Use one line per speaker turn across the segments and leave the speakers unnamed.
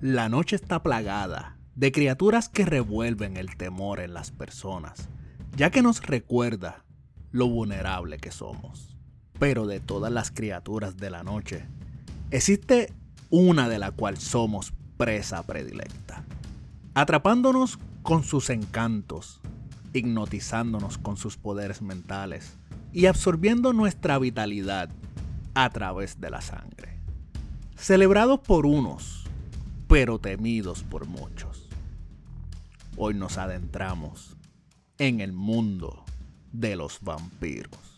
La noche está plagada de criaturas que revuelven el temor en las personas, ya que nos recuerda lo vulnerable que somos. Pero de todas las criaturas de la noche, existe una de la cual somos presa predilecta, atrapándonos con sus encantos, hipnotizándonos con sus poderes mentales y absorbiendo nuestra vitalidad a través de la sangre. Celebrados por unos, pero temidos por muchos. Hoy nos adentramos en el mundo de los vampiros.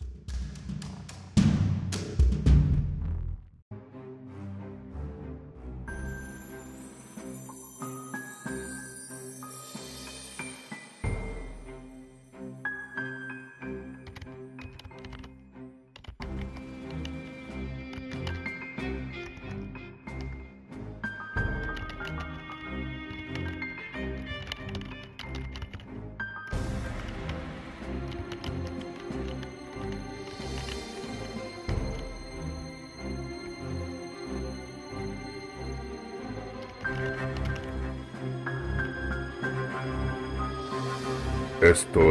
Esto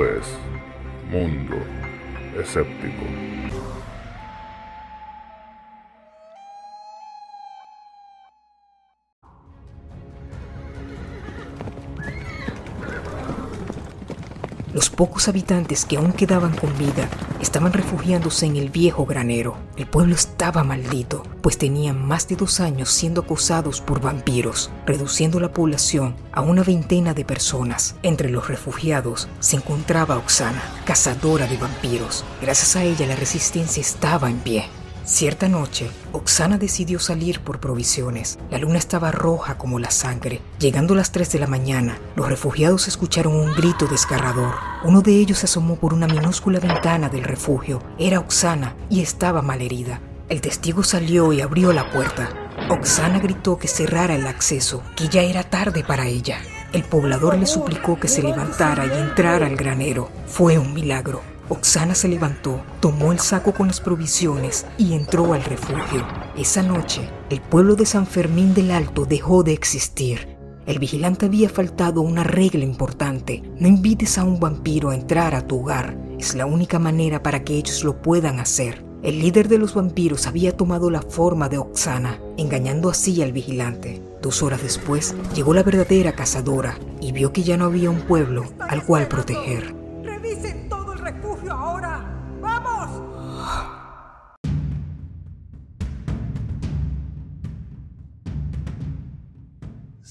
pocos habitantes que aún quedaban con vida estaban refugiándose en el viejo granero. El pueblo estaba maldito, pues tenían más de dos años siendo acosados por vampiros, reduciendo la población a una veintena de personas. Entre los refugiados se encontraba Oxana, cazadora de vampiros. Gracias a ella la resistencia estaba en pie. Cierta noche, Oxana decidió salir por provisiones. La luna estaba roja como la sangre. Llegando a las 3 de la mañana, los refugiados escucharon un grito desgarrador. Uno de ellos se asomó por una minúscula ventana del refugio. Era Oxana y estaba malherida. El testigo salió y abrió la puerta. Oxana gritó que cerrara el acceso, que ya era tarde para ella. El poblador le suplicó que se levantara y entrara al granero. Fue un milagro. Oxana se levantó, tomó el saco con las provisiones y entró al refugio. Esa noche, el pueblo de San Fermín del Alto dejó de existir. El vigilante había faltado una regla importante. No invites a un vampiro a entrar a tu hogar. Es la única manera para que ellos lo puedan hacer. El líder de los vampiros había tomado la forma de Oxana, engañando así al vigilante. Dos horas después, llegó la verdadera cazadora y vio que ya no había un pueblo al cual proteger.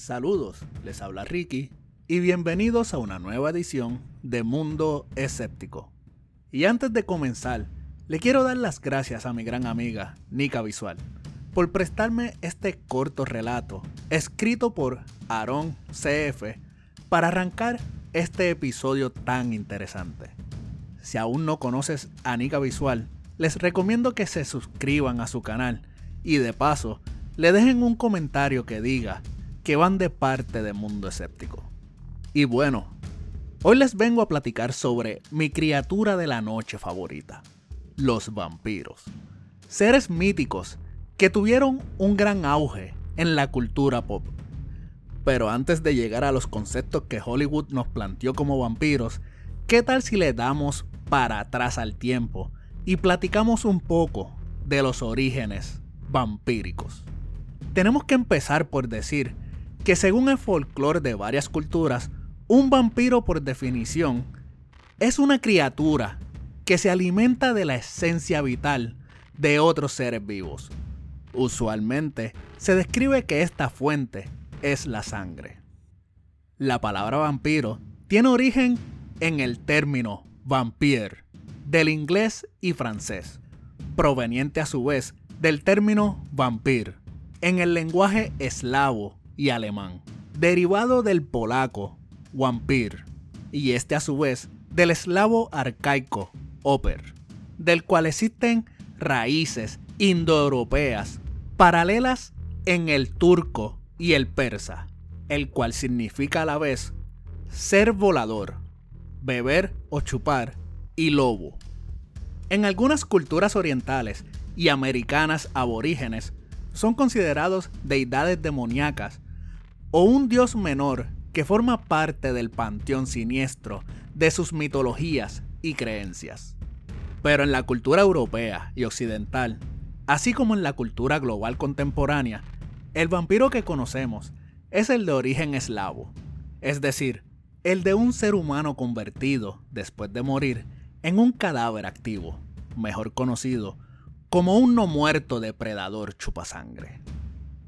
Saludos, les habla Ricky y bienvenidos a una nueva edición de Mundo Escéptico. Y antes de comenzar, le quiero dar las gracias a mi gran amiga Nika Visual por prestarme este corto relato escrito por Aaron CF para arrancar este episodio tan interesante. Si aún no conoces a Nika Visual, les recomiendo que se suscriban a su canal y de paso le dejen un comentario que diga que van de parte de Mundo Escéptico. Y bueno, hoy les vengo a platicar sobre mi criatura de la noche favorita, los vampiros. Seres míticos que tuvieron un gran auge en la cultura pop. Pero antes de llegar a los conceptos que Hollywood nos planteó como vampiros, ¿qué tal si le damos para atrás al tiempo y platicamos un poco de los orígenes vampíricos? Tenemos que empezar por decir que según el folclore de varias culturas, un vampiro por definición es una criatura que se alimenta de la esencia vital de otros seres vivos. Usualmente se describe que esta fuente es la sangre. La palabra vampiro tiene origen en el término vampire, del inglés y francés, proveniente a su vez del término vampir, en el lenguaje eslavo y alemán, derivado del polaco vampir, y este a su vez del eslavo arcaico oper, del cual existen raíces indoeuropeas paralelas en el turco y el persa, el cual significa a la vez ser volador, beber o chupar y lobo. En algunas culturas orientales y americanas aborígenes son considerados deidades demoníacas, o un dios menor que forma parte del panteón siniestro de sus mitologías y creencias. Pero en la cultura europea y occidental, así como en la cultura global contemporánea, el vampiro que conocemos es el de origen eslavo, es decir, el de un ser humano convertido, después de morir, en un cadáver activo, mejor conocido como un no muerto depredador chupasangre.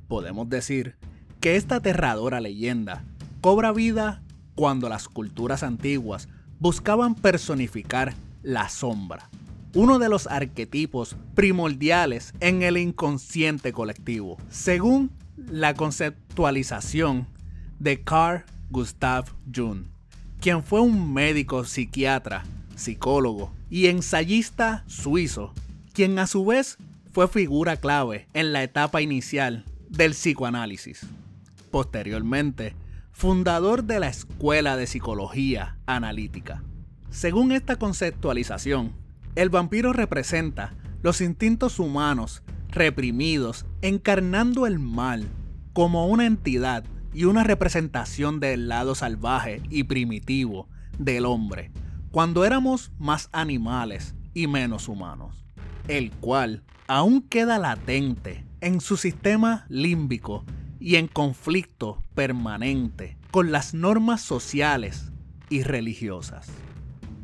Podemos decir que esta aterradora leyenda cobra vida cuando las culturas antiguas buscaban personificar la sombra, uno de los arquetipos primordiales en el inconsciente colectivo, según la conceptualización de Carl Gustav Jung, quien fue un médico psiquiatra, psicólogo y ensayista suizo, quien a su vez fue figura clave en la etapa inicial del psicoanálisis. Posteriormente, fundador de la Escuela de Psicología Analítica. Según esta conceptualización, el vampiro representa los instintos humanos reprimidos, encarnando el mal como una entidad y una representación del lado salvaje y primitivo del hombre, cuando éramos más animales y menos humanos, el cual aún queda latente en su sistema límbico y en conflicto permanente con las normas sociales y religiosas.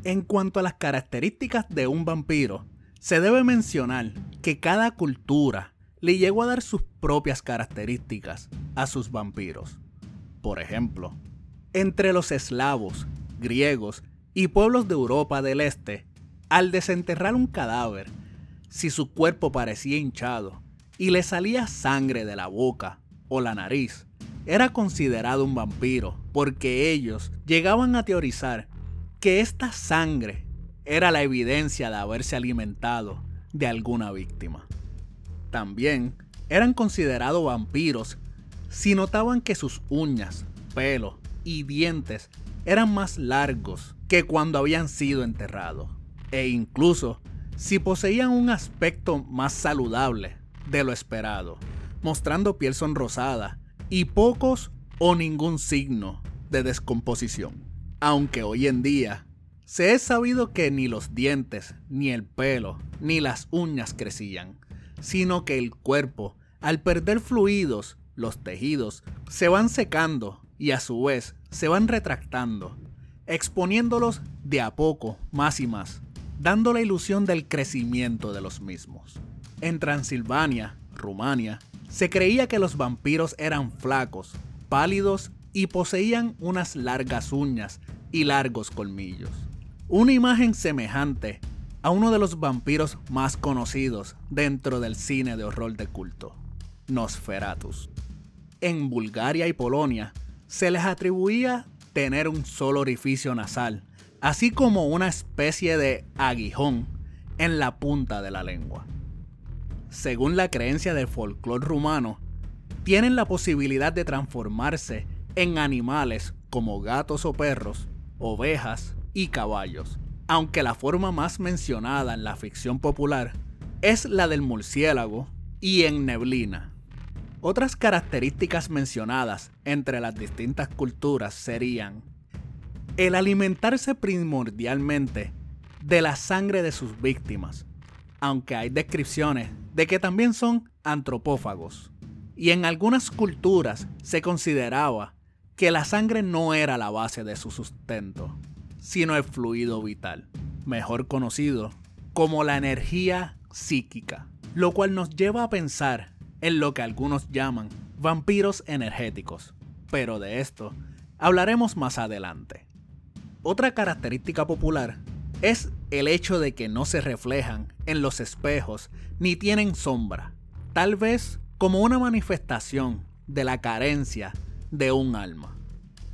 En cuanto a las características de un vampiro, se debe mencionar que cada cultura le llegó a dar sus propias características a sus vampiros. Por ejemplo, entre los eslavos, griegos y pueblos de Europa del Este, al desenterrar un cadáver, si su cuerpo parecía hinchado y le salía sangre de la boca o la nariz, era considerado un vampiro porque ellos llegaban a teorizar que esta sangre era la evidencia de haberse alimentado de alguna víctima. También eran considerados vampiros si notaban que sus uñas, pelo y dientes eran más largos que cuando habían sido enterrados, e incluso si poseían un aspecto más saludable de lo esperado, mostrando piel sonrosada y pocos o ningún signo de descomposición. Aunque hoy en día se es sabido que ni los dientes, ni el pelo, ni las uñas crecían, sino que el cuerpo, al perder fluidos, los tejidos, se van secando y a su vez se van retractando, exponiéndolos de a poco más y más, dando la ilusión del crecimiento de los mismos. En Transilvania, Rumania, se creía que los vampiros eran flacos, pálidos y poseían unas largas uñas y largos colmillos. Una imagen semejante a uno de los vampiros más conocidos dentro del cine de horror de culto, Nosferatus. En Bulgaria y Polonia se les atribuía tener un solo orificio nasal, así como una especie de aguijón en la punta de la lengua. Según la creencia del folclore rumano, tienen la posibilidad de transformarse en animales como gatos o perros, ovejas, y caballos, aunque la forma más mencionada en la ficción popular es la del murciélago y en neblina. Otras características mencionadas entre las distintas culturas serían el alimentarse primordialmente de la sangre de sus víctimas, aunque hay descripciones de que también son antropófagos. Y en algunas culturas se consideraba que la sangre no era la base de su sustento, sino el fluido vital, mejor conocido como la energía psíquica, lo cual nos lleva a pensar en lo que algunos llaman vampiros energéticos, pero de esto hablaremos más adelante. Otra característica popular es el hecho de que no se reflejan en los espejos ni tienen sombra, tal vez como una manifestación de la carencia de un alma.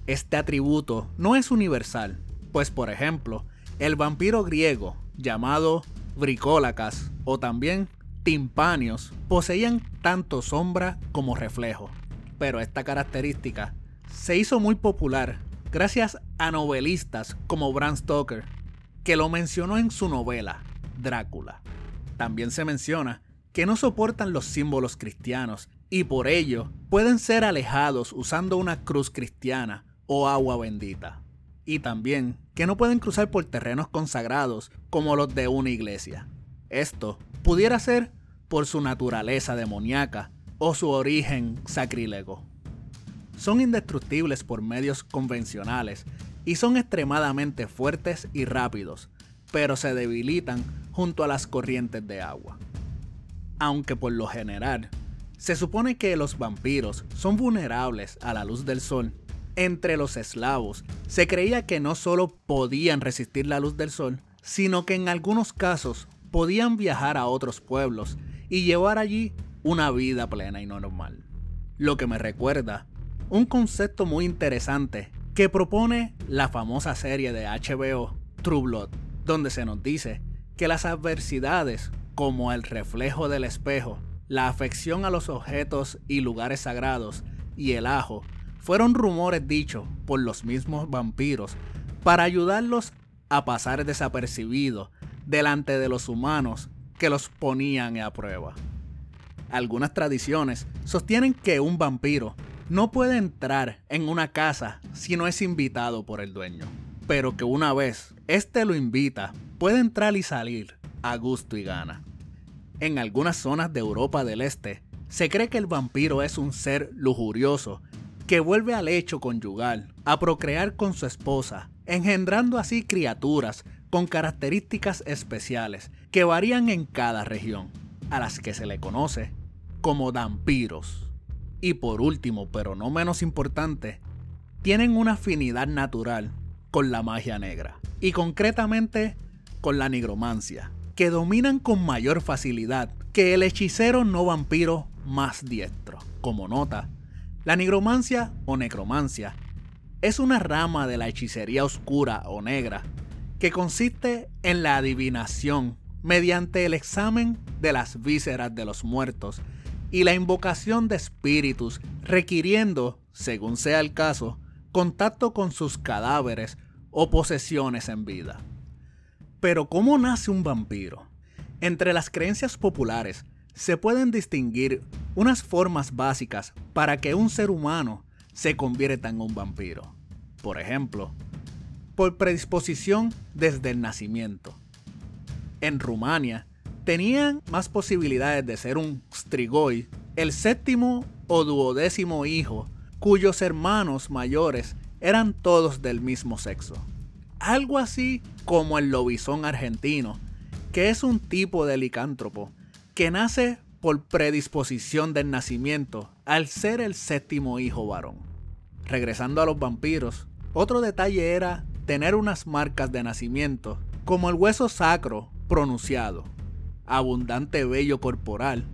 Este atributo no es universal, pues por ejemplo, el vampiro griego llamado Bricólacas o también Timpanios poseían tanto sombra como reflejo, pero esta característica se hizo muy popular gracias a novelistas como Bram Stoker, que lo mencionó en su novela Drácula. También se menciona que no soportan los símbolos cristianos y por ello pueden ser alejados usando una cruz cristiana o agua bendita. Y también que no pueden cruzar por terrenos consagrados como los de una iglesia. Esto pudiera ser por su naturaleza demoníaca o su origen sacrílego. Son indestructibles por medios convencionales y son extremadamente fuertes y rápidos, pero se debilitan junto a las corrientes de agua. Aunque por lo general, se supone que los vampiros son vulnerables a la luz del sol, entre los eslavos se creía que no solo podían resistir la luz del sol, sino que en algunos casos podían viajar a otros pueblos y llevar allí una vida plena y normal. Lo que me recuerda un concepto muy interesante que propone la famosa serie de HBO True Blood, donde se nos dice que las adversidades, como el reflejo del espejo, la afección a los objetos y lugares sagrados y el ajo, fueron rumores dichos por los mismos vampiros para ayudarlos a pasar desapercibidos delante de los humanos que los ponían a prueba. Algunas tradiciones sostienen que un vampiro no puede entrar en una casa si no es invitado por el dueño, pero que una vez éste lo invita, puede entrar y salir a gusto y gana. En algunas zonas de Europa del Este, se cree que el vampiro es un ser lujurioso que vuelve al hecho conyugal a procrear con su esposa, engendrando así criaturas con características especiales que varían en cada región, a las que se le conoce como vampiros. Y por último, pero no menos importante, tienen una afinidad natural con la magia negra, y concretamente con la nigromancia, que dominan con mayor facilidad que el hechicero no vampiro más diestro. Como nota, la nigromancia o necromancia es una rama de la hechicería oscura o negra que consiste en la adivinación mediante el examen de las vísceras de los muertos y la invocación de espíritus requiriendo, según sea el caso, contacto con sus cadáveres o posesiones en vida. Pero ¿cómo nace un vampiro? Entre las creencias populares se pueden distinguir unas formas básicas para que un ser humano se convierta en un vampiro. Por ejemplo, por predisposición desde el nacimiento. En Rumania, tenían más posibilidades de ser un strigoi, el séptimo o duodécimo hijo, cuyos hermanos mayores eran todos del mismo sexo. Algo así como el lobizón argentino, que es un tipo de licántropo que nace por predisposición del nacimiento al ser el séptimo hijo varón. Regresando a los vampiros, otro detalle era tener unas marcas de nacimiento, como el hueso sacro pronunciado, abundante vello corporal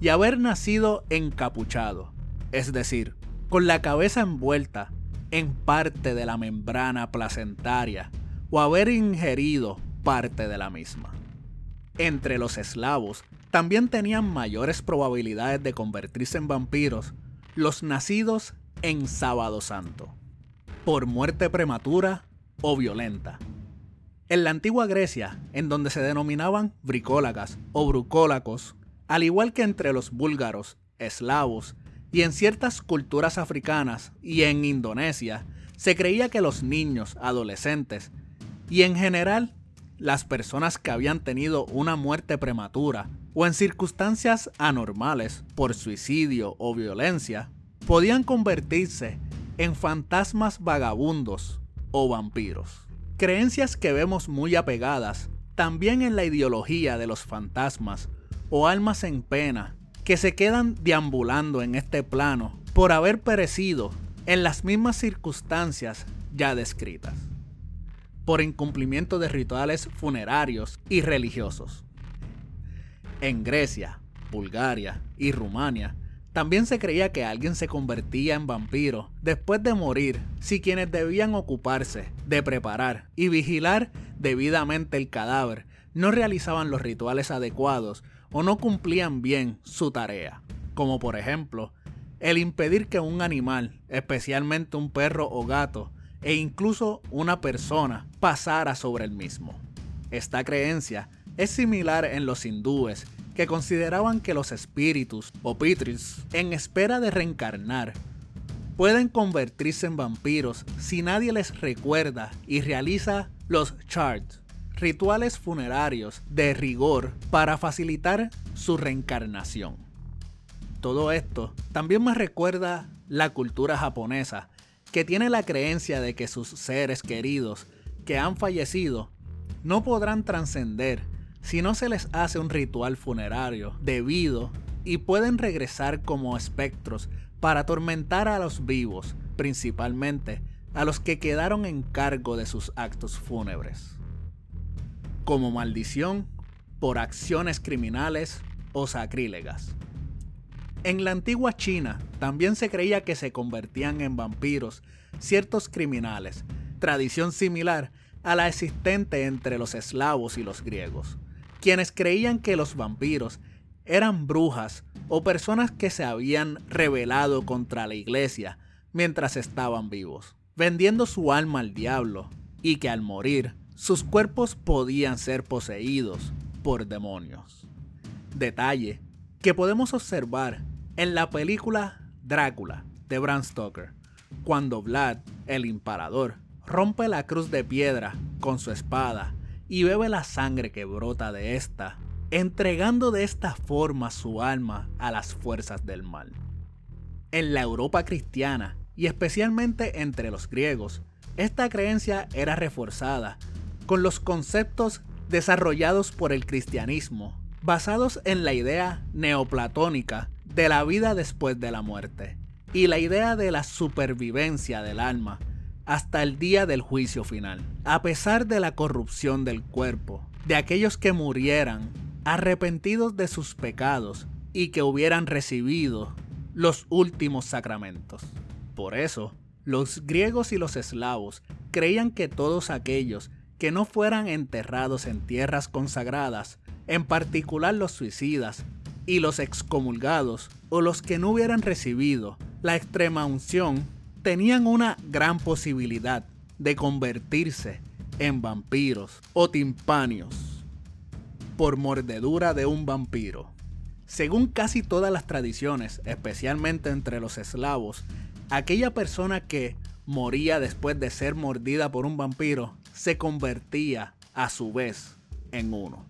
y haber nacido encapuchado, es decir, con la cabeza envuelta en parte de la membrana placentaria o haber ingerido parte de la misma. Entre los eslavos también tenían mayores probabilidades de convertirse en vampiros los nacidos en sábado santo, por muerte prematura o violenta, en la antigua Grecia, en donde se denominaban bricólagas o brucólacos, al igual que entre los búlgaros, eslavos y en ciertas culturas africanas y en Indonesia, se creía que los niños, adolescentes y en general las personas que habían tenido una muerte prematura o en circunstancias anormales por suicidio o violencia, podían convertirse en fantasmas vagabundos o vampiros creencias que vemos muy apegadas también en la ideología de los fantasmas o almas en pena que se quedan deambulando en este plano por haber perecido en las mismas circunstancias ya descritas, por incumplimiento de rituales funerarios y religiosos. En Grecia, Bulgaria y Rumania también se creía que alguien se convertía en vampiro después de morir si quienes debían ocuparse de preparar y vigilar debidamente el cadáver no realizaban los rituales adecuados o no cumplían bien su tarea, como por ejemplo el impedir que un animal, especialmente un perro o gato, e incluso una persona pasara sobre el mismo. Esta creencia es similar en los hindúes que consideraban que los espíritus o pitris, en espera de reencarnar, pueden convertirse en vampiros si nadie les recuerda y realiza los charts, rituales funerarios de rigor para facilitar su reencarnación. Todo esto también me recuerda la cultura japonesa, que tiene la creencia de que sus seres queridos que han fallecido no podrán trascender si no se les hace un ritual funerario debido y pueden regresar como espectros para atormentar a los vivos, principalmente a los que quedaron en cargo de sus actos fúnebres. Como maldición por acciones criminales o sacrílegas. En la antigua China también se creía que se convertían en vampiros ciertos criminales, tradición similar a la existente entre los eslavos y los griegos, quienes creían que los vampiros eran brujas o personas que se habían rebelado contra la iglesia mientras estaban vivos, vendiendo su alma al diablo y que al morir sus cuerpos podían ser poseídos por demonios. Detalle que podemos observar en la película Drácula de Bram Stoker, cuando Vlad, el imparador, rompe la cruz de piedra con su espada y bebe la sangre que brota de esta, entregando de esta forma su alma a las fuerzas del mal. En la Europa cristiana, y especialmente entre los griegos, esta creencia era reforzada con los conceptos desarrollados por el cristianismo, basados en la idea neoplatónica de la vida después de la muerte y la idea de la supervivencia del alma hasta el día del juicio final. A pesar de la corrupción del cuerpo, de aquellos que murieran arrepentidos de sus pecados y que hubieran recibido los últimos sacramentos. Por eso, los griegos y los eslavos creían que todos aquellos que no fueran enterrados en tierras consagradas, en particular los suicidas y los excomulgados o los que no hubieran recibido la extrema unción tenían una gran posibilidad de convertirse en vampiros o timpanios por mordedura de un vampiro. Según casi todas las tradiciones, especialmente entre los eslavos, aquella persona que moría después de ser mordida por un vampiro se convertía a su vez en uno.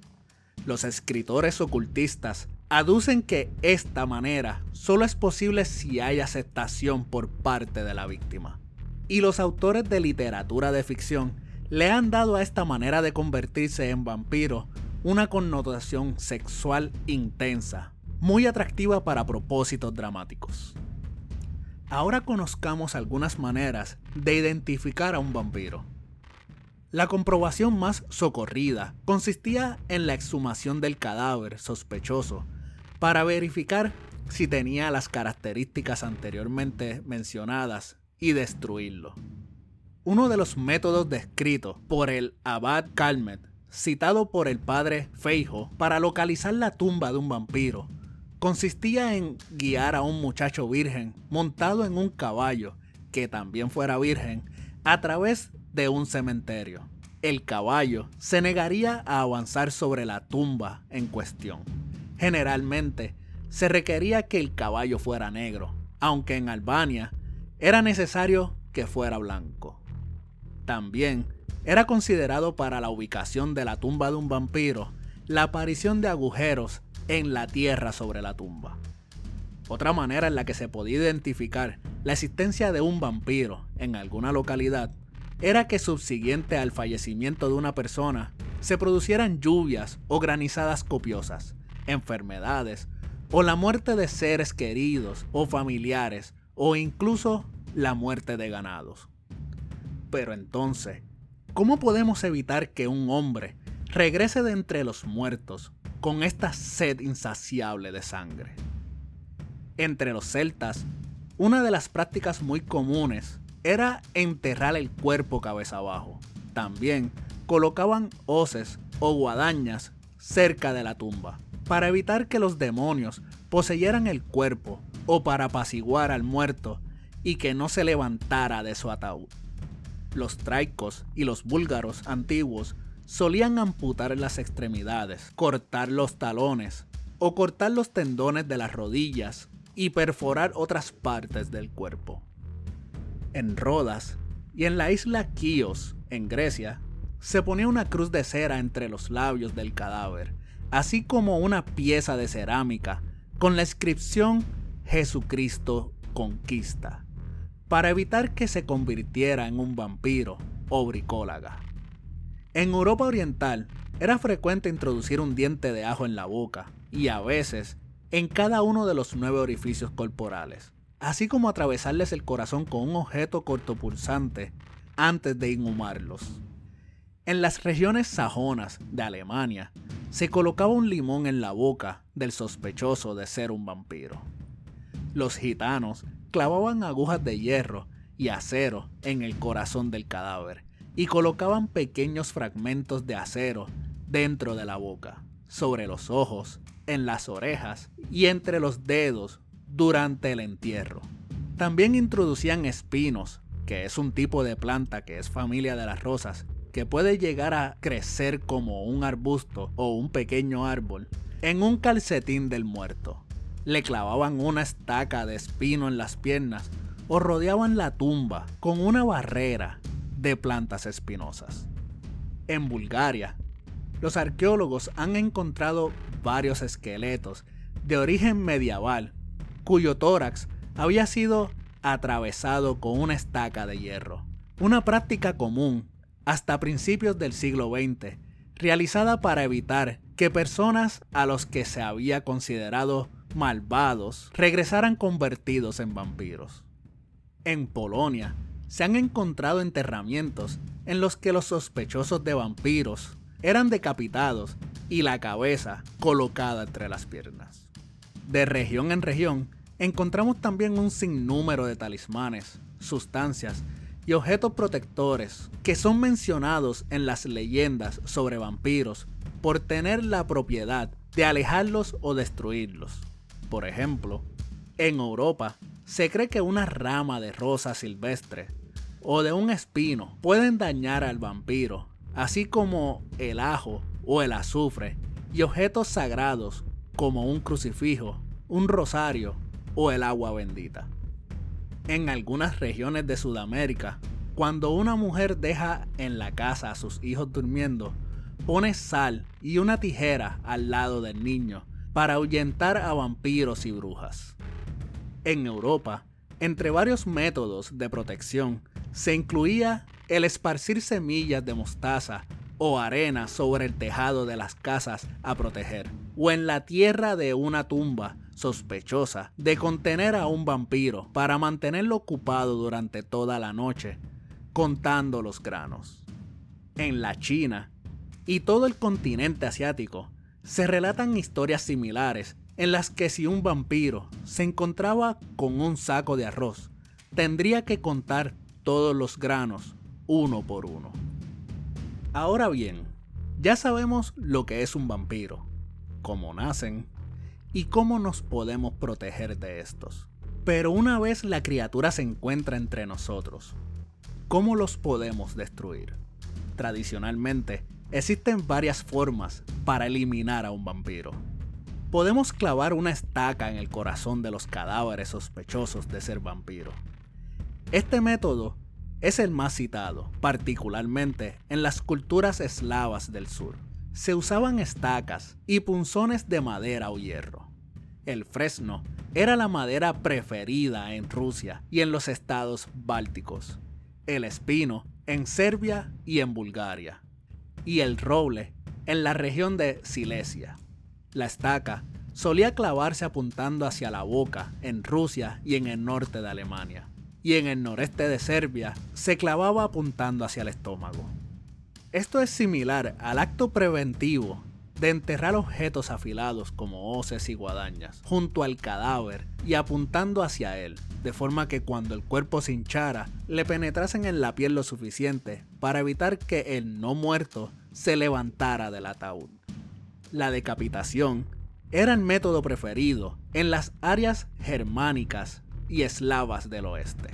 Los escritores ocultistas aducen que esta manera solo es posible si hay aceptación por parte de la víctima. Y los autores de literatura de ficción le han dado a esta manera de convertirse en vampiro una connotación sexual intensa, muy atractiva para propósitos dramáticos. Ahora conozcamos algunas maneras de identificar a un vampiro. La comprobación más socorrida consistía en la exhumación del cadáver sospechoso para verificar si tenía las características anteriormente mencionadas y destruirlo. Uno de los métodos descritos por el abad Calmet, citado por el padre Feijo para localizar la tumba de un vampiro, consistía en guiar a un muchacho virgen montado en un caballo que también fuera virgen a través de un cementerio. El caballo se negaría a avanzar sobre la tumba en cuestión. Generalmente se requería que el caballo fuera negro, aunque en Albania era necesario que fuera blanco. También era considerado para la ubicación de la tumba de un vampiro la aparición de agujeros en la tierra sobre la tumba. Otra manera en la que se podía identificar la existencia de un vampiro en alguna localidad era que subsiguiente al fallecimiento de una persona se producieran lluvias o granizadas copiosas, enfermedades o la muerte de seres queridos o familiares o incluso la muerte de ganados. Pero entonces, ¿cómo podemos evitar que un hombre regrese de entre los muertos con esta sed insaciable de sangre? Entre los celtas, una de las prácticas muy comunes era enterrar el cuerpo cabeza abajo. También colocaban hoces o guadañas cerca de la tumba para evitar que los demonios poseyeran el cuerpo o para apaciguar al muerto y que no se levantara de su ataúd. Los traicos y los búlgaros antiguos solían amputar las extremidades, cortar los talones o cortar los tendones de las rodillas y perforar otras partes del cuerpo. En Rodas y en la isla Chios, en Grecia, se ponía una cruz de cera entre los labios del cadáver, así como una pieza de cerámica con la inscripción Jesucristo conquista, para evitar que se convirtiera en un vampiro o bricólaga. En Europa Oriental era frecuente introducir un diente de ajo en la boca y a veces en cada uno de los nueve orificios corporales, así como atravesarles el corazón con un objeto cortopulsante antes de inhumarlos. En las regiones sajonas de Alemania se colocaba un limón en la boca del sospechoso de ser un vampiro. Los gitanos clavaban agujas de hierro y acero en el corazón del cadáver y colocaban pequeños fragmentos de acero dentro de la boca, sobre los ojos, en las orejas y entre los dedos durante el entierro. También introducían espinos, que es un tipo de planta que es familia de las rosas, que puede llegar a crecer como un arbusto o un pequeño árbol, en un calcetín del muerto. Le clavaban una estaca de espino en las piernas o rodeaban la tumba con una barrera de plantas espinosas. En Bulgaria, los arqueólogos han encontrado varios esqueletos de origen medieval cuyo tórax había sido atravesado con una estaca de hierro, una práctica común hasta principios del siglo XX, realizada para evitar que personas a los que se había considerado malvados regresaran convertidos en vampiros. En Polonia se han encontrado enterramientos en los que los sospechosos de vampiros eran decapitados y la cabeza colocada entre las piernas. De región en región, encontramos también un sinnúmero de talismanes, sustancias y objetos protectores que son mencionados en las leyendas sobre vampiros por tener la propiedad de alejarlos o destruirlos. Por ejemplo, en Europa se cree que una rama de rosa silvestre o de un espino pueden dañar al vampiro así como el ajo o el azufre, y objetos sagrados como un crucifijo, un rosario o el agua bendita. En algunas regiones de Sudamérica, cuando una mujer deja en la casa a sus hijos durmiendo, pone sal y una tijera al lado del niño para ahuyentar a vampiros y brujas. En Europa, entre varios métodos de protección, se incluía el esparcir semillas de mostaza o arena sobre el tejado de las casas a proteger, o en la tierra de una tumba sospechosa de contener a un vampiro para mantenerlo ocupado durante toda la noche, contando los granos. En la China y todo el continente asiático se relatan historias similares en las que si un vampiro se encontraba con un saco de arroz, tendría que contar todos los granos uno por uno. Ahora bien, ya sabemos lo que es un vampiro, cómo nacen y cómo nos podemos proteger de estos. Pero una vez la criatura se encuentra entre nosotros, ¿cómo los podemos destruir? Tradicionalmente, existen varias formas para eliminar a un vampiro. Podemos clavar una estaca en el corazón de los cadáveres sospechosos de ser vampiro. Este método es el más citado, particularmente en las culturas eslavas del sur. Se usaban estacas y punzones de madera o hierro. El fresno era la madera preferida en Rusia y en los estados bálticos. El espino en Serbia y en Bulgaria. Y el roble en la región de Silesia. La estaca solía clavarse apuntando hacia la boca en Rusia y en el norte de Alemania y en el noreste de Serbia se clavaba apuntando hacia el estómago. Esto es similar al acto preventivo de enterrar objetos afilados como hoces y guadañas junto al cadáver y apuntando hacia él, de forma que cuando el cuerpo se hinchara le penetrasen en la piel lo suficiente para evitar que el no muerto se levantara del ataúd. La decapitación era el método preferido en las áreas germánicas y eslavas del oeste.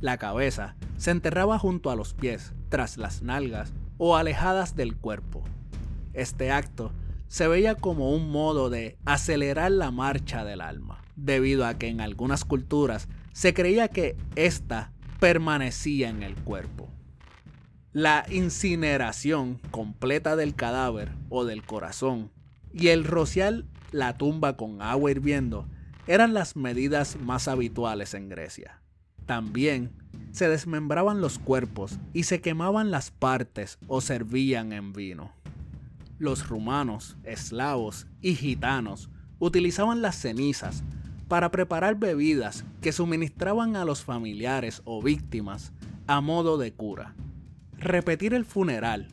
La cabeza se enterraba junto a los pies, tras las nalgas o alejadas del cuerpo. Este acto se veía como un modo de acelerar la marcha del alma, debido a que en algunas culturas se creía que ésta permanecía en el cuerpo. La incineración completa del cadáver o del corazón y el rociar la tumba con agua hirviendo eran las medidas más habituales en Grecia. También se desmembraban los cuerpos y se quemaban las partes o servían en vino. Los rumanos, eslavos y gitanos utilizaban las cenizas para preparar bebidas que suministraban a los familiares o víctimas a modo de cura. Repetir el funeral,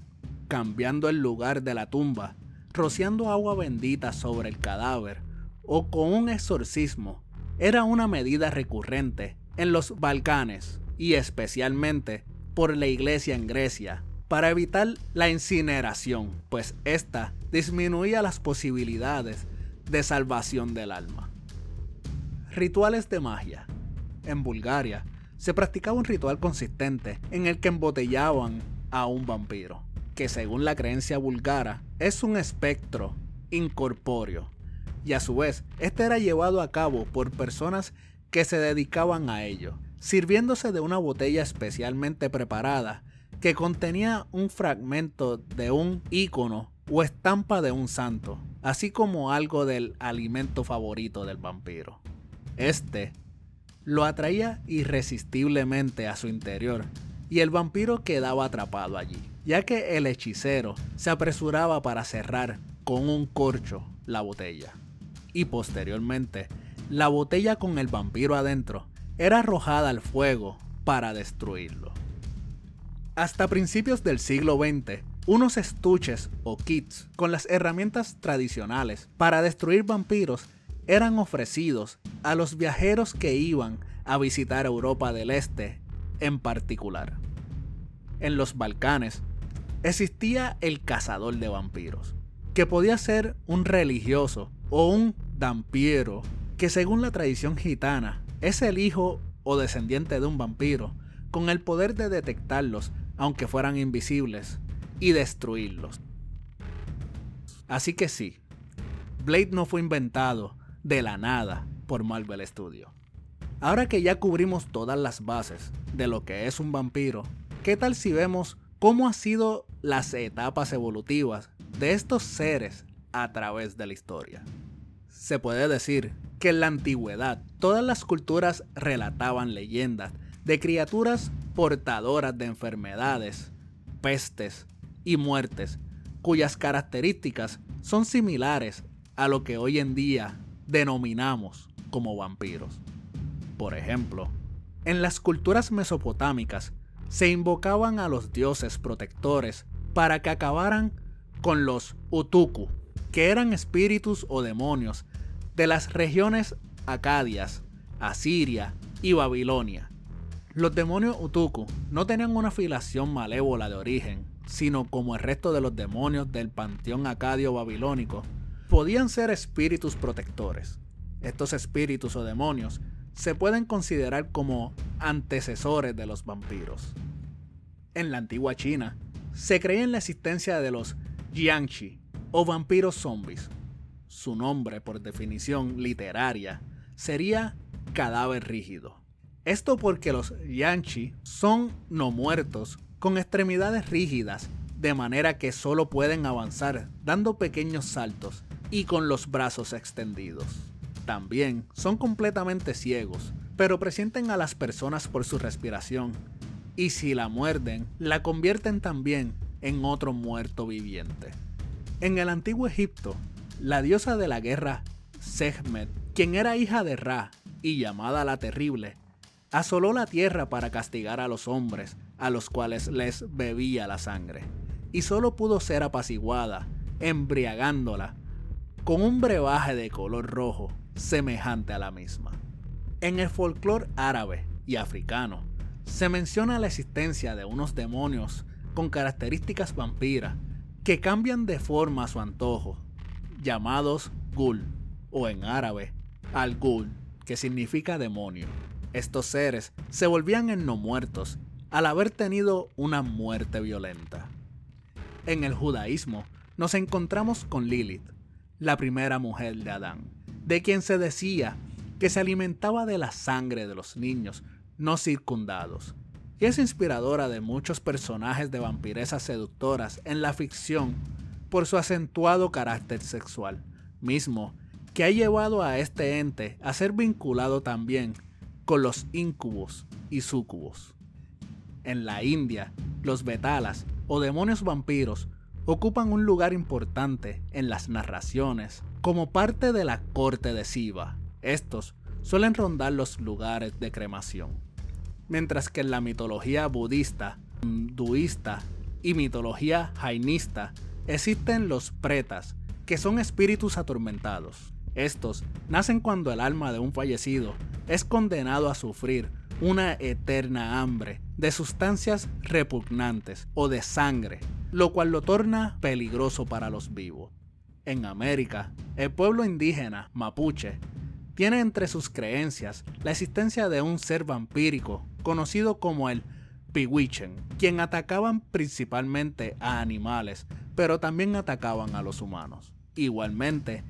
cambiando el lugar de la tumba, rociando agua bendita sobre el cadáver o con un exorcismo, era una medida recurrente en los Balcanes y especialmente por la iglesia en Grecia para evitar la incineración, pues esta disminuía las posibilidades de salvación del alma. Rituales de magia. En Bulgaria se practicaba un ritual consistente en el que embotellaban a un vampiro, que según la creencia búlgara es un espectro incorpóreo, y a su vez este era llevado a cabo por personas que se dedicaban a ello, sirviéndose de una botella especialmente preparada que contenía un fragmento de un ícono o estampa de un santo, así como algo del alimento favorito del vampiro. Este lo atraía irresistiblemente a su interior y el vampiro quedaba atrapado allí, ya que el hechicero se apresuraba para cerrar con un corcho la botella. Y posteriormente, la botella con el vampiro adentro era arrojada al fuego para destruirlo. Hasta principios del siglo XX, unos estuches o kits con las herramientas tradicionales para destruir vampiros eran ofrecidos a los viajeros que iban a visitar Europa del Este en particular. En los Balcanes existía el cazador de vampiros, que podía ser un religioso o un dampiero, que según la tradición gitana es el hijo o descendiente de un vampiro, con el poder de detectarlos aunque fueran invisibles y destruirlos. Así que sí, Blade no fue inventado de la nada por Marvel Studios. Ahora que ya cubrimos todas las bases de lo que es un vampiro, ¿qué tal si vemos cómo han sido las etapas evolutivas de estos seres a través de la historia? Se puede decir que en la antigüedad todas las culturas relataban leyendas de criaturas portadoras de enfermedades, pestes y muertes, cuyas características son similares a lo que hoy en día denominamos como vampiros. Por ejemplo, en las culturas mesopotámicas se invocaban a los dioses protectores para que acabaran con los Utuku, que eran espíritus o demonios de las regiones Acadias, Asiria y Babilonia. Los demonios Utuku no tenían una afiliación malévola de origen, sino como el resto de los demonios del panteón acadio babilónico, podían ser espíritus protectores. Estos espíritus o demonios se pueden considerar como antecesores de los vampiros. En la antigua China, se creía en la existencia de los Jiangxi o vampiros zombies. Su nombre, por definición literaria, sería cadáver rígido. Esto porque los Jiangxi son no muertos con extremidades rígidas, de manera que solo pueden avanzar dando pequeños saltos y con los brazos extendidos. También son completamente ciegos, pero presienten a las personas por su respiración, y si la muerden, la convierten también en otro muerto viviente. En el antiguo Egipto, la diosa de la guerra, Sekhmet, quien era hija de Ra y llamada la Terrible, asoló la tierra para castigar a los hombres, a los cuales les bebía la sangre, y solo pudo ser apaciguada, embriagándola con un brebaje de color rojo semejante a la misma. En el folclore árabe y africano se menciona la existencia de unos demonios con características vampiras que cambian de forma a su antojo, llamados gul o en árabe al-gul, que significa demonio. Estos seres se volvían en no muertos al haber tenido una muerte violenta. En el judaísmo nos encontramos con Lilith, la primera mujer de Adán, de quien se decía que se alimentaba de la sangre de los niños no circundados, y es inspiradora de muchos personajes de vampiresas seductoras en la ficción por su acentuado carácter sexual, mismo que ha llevado a este ente a ser vinculado también con los incubos y sucubos. En la India, los betalas o demonios vampiros ocupan un lugar importante en las narraciones como parte de la corte de Siva. Estos suelen rondar los lugares de cremación. Mientras que en la mitología budista, hinduista y mitología jainista existen los pretas, que son espíritus atormentados. Estos nacen cuando el alma de un fallecido es condenado a sufrir una eterna hambre de sustancias repugnantes o de sangre, lo cual lo torna peligroso para los vivos. En América, el pueblo indígena mapuche tiene entre sus creencias la existencia de un ser vampírico conocido como el Piwichen, quien atacaban principalmente a animales, pero también atacaban a los humanos. Igualmente,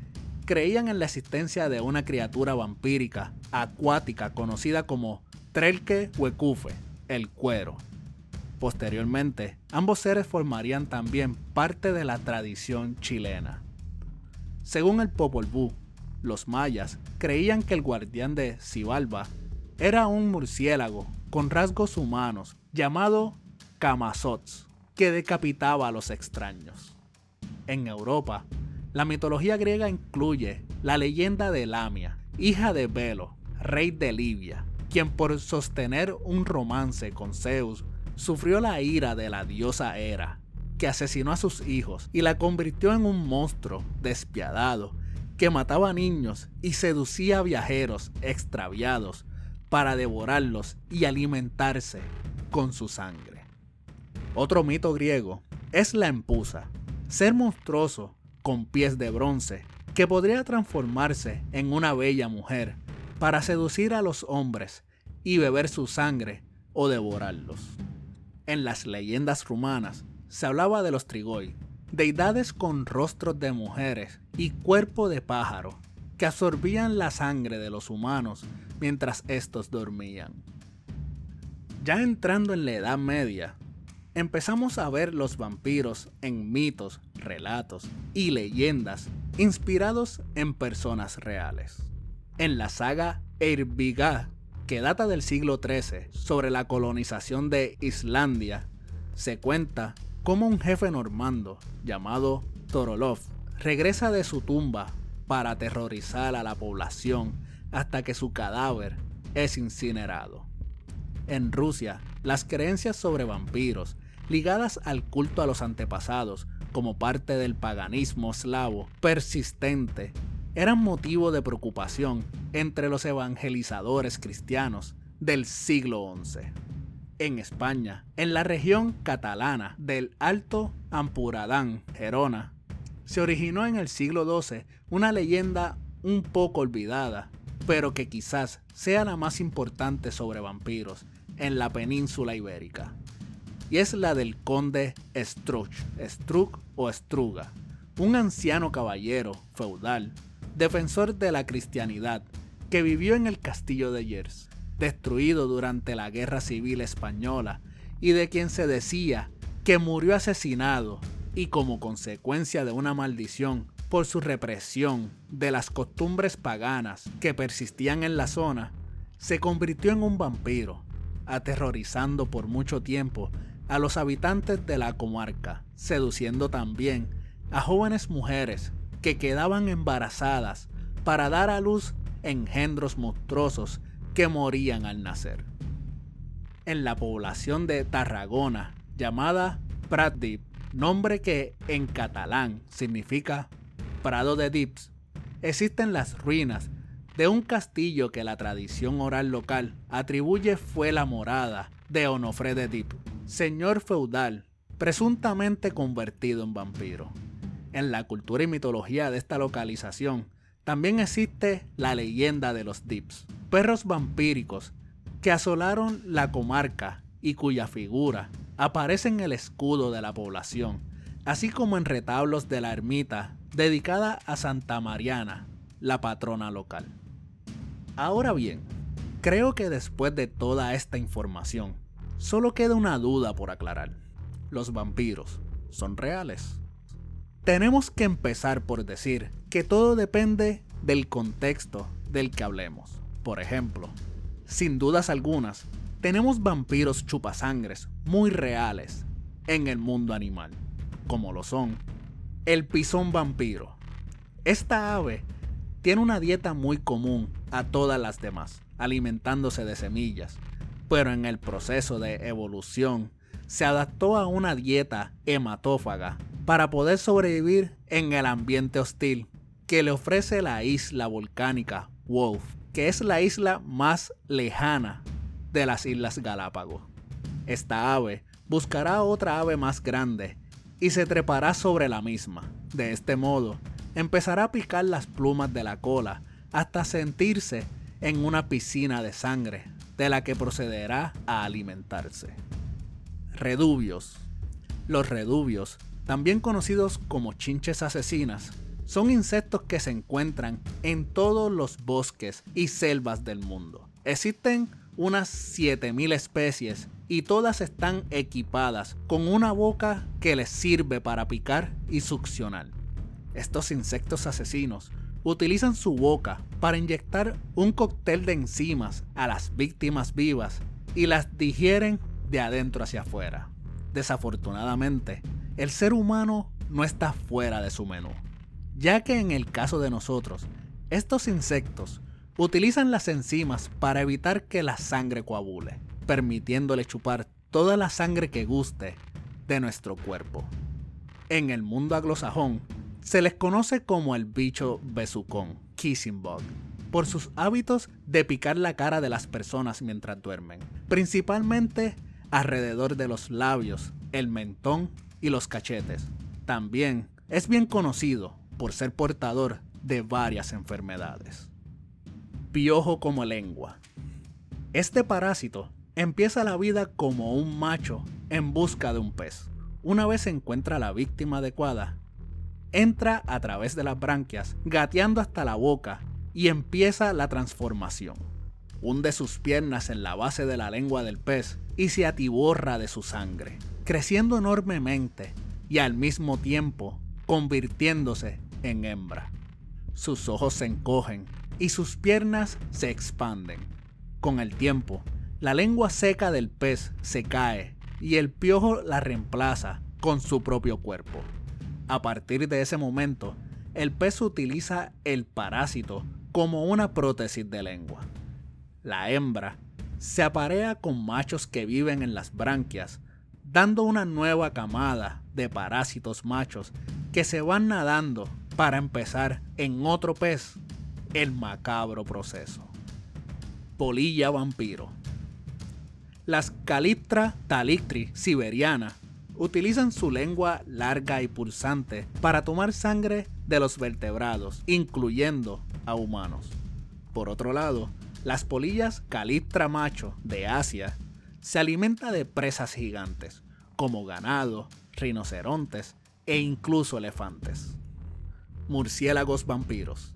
creían en la existencia de una criatura vampírica acuática conocida como Trelke Huecufe, el cuero. Posteriormente, ambos seres formarían también parte de la tradición chilena. Según el Popol Vuh, los mayas creían que el guardián de Xibalba era un murciélago con rasgos humanos llamado Kamazots, que decapitaba a los extraños. En Europa, la mitología griega incluye la leyenda de Lamia, hija de Belo, rey de Libia, quien por sostener un romance con Zeus sufrió la ira de la diosa Hera, que asesinó a sus hijos y la convirtió en un monstruo despiadado que mataba niños y seducía a viajeros extraviados para devorarlos y alimentarse con su sangre. Otro mito griego es la empusa, ser monstruoso con pies de bronce que podría transformarse en una bella mujer para seducir a los hombres y beber su sangre o devorarlos. En las leyendas rumanas se hablaba de los trigoi, deidades con rostros de mujeres y cuerpo de pájaro, que absorbían la sangre de los humanos mientras estos dormían. Ya entrando en la Edad Media, empezamos a ver los vampiros en mitos, relatos y leyendas inspirados en personas reales. En la saga Eyrbyggja, que data del siglo XIII, sobre la colonización de Islandia, se cuenta cómo un jefe normando llamado Torolov regresa de su tumba para aterrorizar a la población hasta que su cadáver es incinerado. En Rusia, las creencias sobre vampiros ligadas al culto a los antepasados como parte del paganismo eslavo persistente, eran motivo de preocupación entre los evangelizadores cristianos del siglo XI. En España, en la región catalana del Alto Ampuradán, Gerona, se originó en el siglo XII una leyenda un poco olvidada, pero que quizás sea la más importante sobre vampiros en la península ibérica y es la del conde Struch, o Struga, un anciano caballero feudal, defensor de la cristianidad, que vivió en el castillo de Yers, destruido durante la Guerra Civil Española, y de quien se decía que murió asesinado y como consecuencia de una maldición por su represión de las costumbres paganas que persistían en la zona, se convirtió en un vampiro, aterrorizando por mucho tiempo a los habitantes de la comarca, seduciendo también a jóvenes mujeres que quedaban embarazadas para dar a luz engendros monstruosos que morían al nacer. En la población de Tarragona, llamada Pratdip, nombre que en catalán significa Prado de Dips, existen las ruinas de un castillo que la tradición oral local atribuye fue la morada de Onofre de Dip, señor feudal, presuntamente convertido en vampiro. En la cultura y mitología de esta localización también existe la leyenda de los Dips, perros vampíricos que asolaron la comarca y cuya figura aparece en el escudo de la población, así como en retablos de la ermita dedicada a Santa Mariana, la patrona local. Ahora bien, creo que después de toda esta información, solo queda una duda por aclarar. ¿Los vampiros son reales? Tenemos que empezar por decir que todo depende del contexto del que hablemos. Por ejemplo, sin dudas algunas, tenemos vampiros chupasangres muy reales en el mundo animal, como lo son el pisón vampiro. Esta ave tiene una dieta muy común a todas las demás, alimentándose de semillas, pero en el proceso de evolución se adaptó a una dieta hematófaga para poder sobrevivir en el ambiente hostil que le ofrece la isla volcánica Wolf, que es la isla más lejana de las Islas Galápagos. Esta ave buscará otra ave más grande y se trepará sobre la misma. De este modo, empezará a picar las plumas de la cola hasta sentirse en una piscina de sangre de la que procederá a alimentarse. Redubios. Los redubios, también conocidos como chinches asesinas, son insectos que se encuentran en todos los bosques y selvas del mundo. Existen unas 7000 especies y todas están equipadas con una boca que les sirve para picar y succionar. Estos insectos asesinos utilizan su boca para inyectar un cóctel de enzimas a las víctimas vivas y las digieren de adentro hacia afuera. Desafortunadamente, el ser humano no está fuera de su menú, ya que en el caso de nosotros, estos insectos utilizan las enzimas para evitar que la sangre coagule, permitiéndole chupar toda la sangre que guste de nuestro cuerpo. En el mundo anglosajón, se les conoce como el bicho besucón, kissing bug, por sus hábitos de picar la cara de las personas mientras duermen, principalmente alrededor de los labios, el mentón y los cachetes. También es bien conocido por ser portador de varias enfermedades piojo como lengua. Este parásito empieza la vida como un macho en busca de un pez. Una vez encuentra la víctima adecuada, entra a través de las branquias, gateando hasta la boca y empieza la transformación. Hunde sus piernas en la base de la lengua del pez y se atiborra de su sangre, creciendo enormemente y al mismo tiempo convirtiéndose en hembra. Sus ojos se encogen y sus piernas se expanden. Con el tiempo, la lengua seca del pez se cae y el piojo la reemplaza con su propio cuerpo. A partir de ese momento, el pez utiliza el parásito como una prótesis de lengua. La hembra se aparea con machos que viven en las branquias, dando una nueva camada de parásitos machos que se van nadando para empezar en otro pez el macabro proceso. Polilla vampiro. Las Calyptra talictri siberiana utilizan su lengua larga y pulsante para tomar sangre de los vertebrados, incluyendo a humanos. Por otro lado, las polillas Calyptra macho de Asia se alimentan de presas gigantes, como ganado, rinocerontes e incluso elefantes. Murciélagos vampiros.